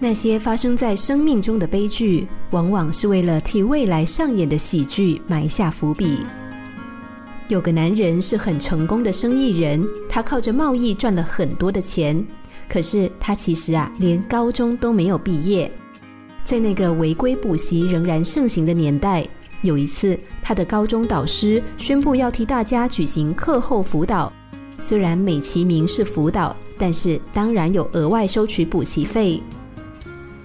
那些发生在生命中的悲剧，往往是为了替未来上演的喜剧埋下伏笔。有个男人是很成功的生意人，他靠着贸易赚了很多的钱。可是他其实啊，连高中都没有毕业。在那个违规补习仍然盛行的年代，有一次他的高中导师宣布要替大家举行课后辅导。虽然美其名是辅导，但是当然有额外收取补习费。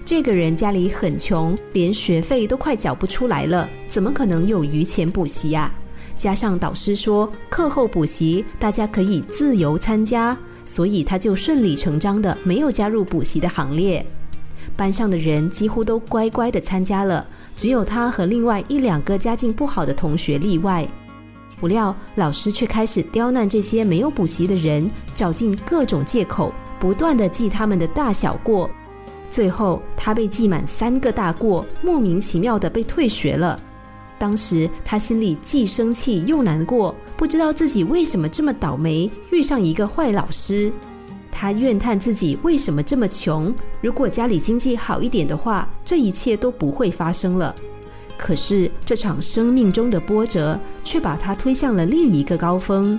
这个人家里很穷，连学费都快缴不出来了，怎么可能有余钱补习呀？加上导师说课后补习大家可以自由参加，所以他就顺理成章的没有加入补习的行列。班上的人几乎都乖乖的参加了，只有他和另外一两个家境不好的同学例外。不料老师却开始刁难这些没有补习的人，找尽各种借口，不断的记他们的大小过。最后他被记满三个大过，莫名其妙的被退学了。当时他心里既生气又难过，不知道自己为什么这么倒霉，遇上一个坏老师。他怨叹自己为什么这么穷，如果家里经济好一点的话，这一切都不会发生了。可是这场生命中的波折，却把他推向了另一个高峰。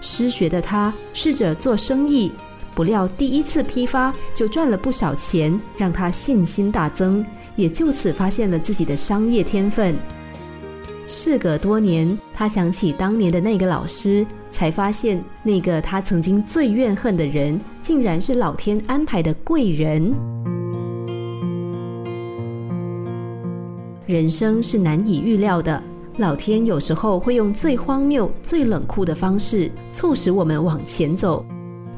失学的他试着做生意，不料第一次批发就赚了不少钱，让他信心大增，也就此发现了自己的商业天分。事隔多年，他想起当年的那个老师，才发现那个他曾经最怨恨的人，竟然是老天安排的贵人。人生是难以预料的，老天有时候会用最荒谬、最冷酷的方式，促使我们往前走。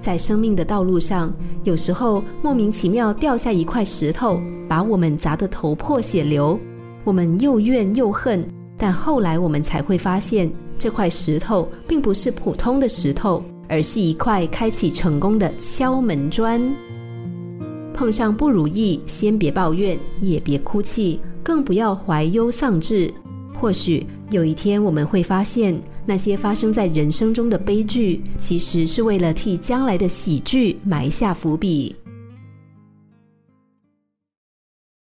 在生命的道路上，有时候莫名其妙掉下一块石头，把我们砸得头破血流，我们又怨又恨。但后来我们才会发现，这块石头并不是普通的石头，而是一块开启成功的敲门砖。碰上不如意，先别抱怨，也别哭泣，更不要怀忧丧志。或许有一天，我们会发现，那些发生在人生中的悲剧，其实是为了替将来的喜剧埋下伏笔。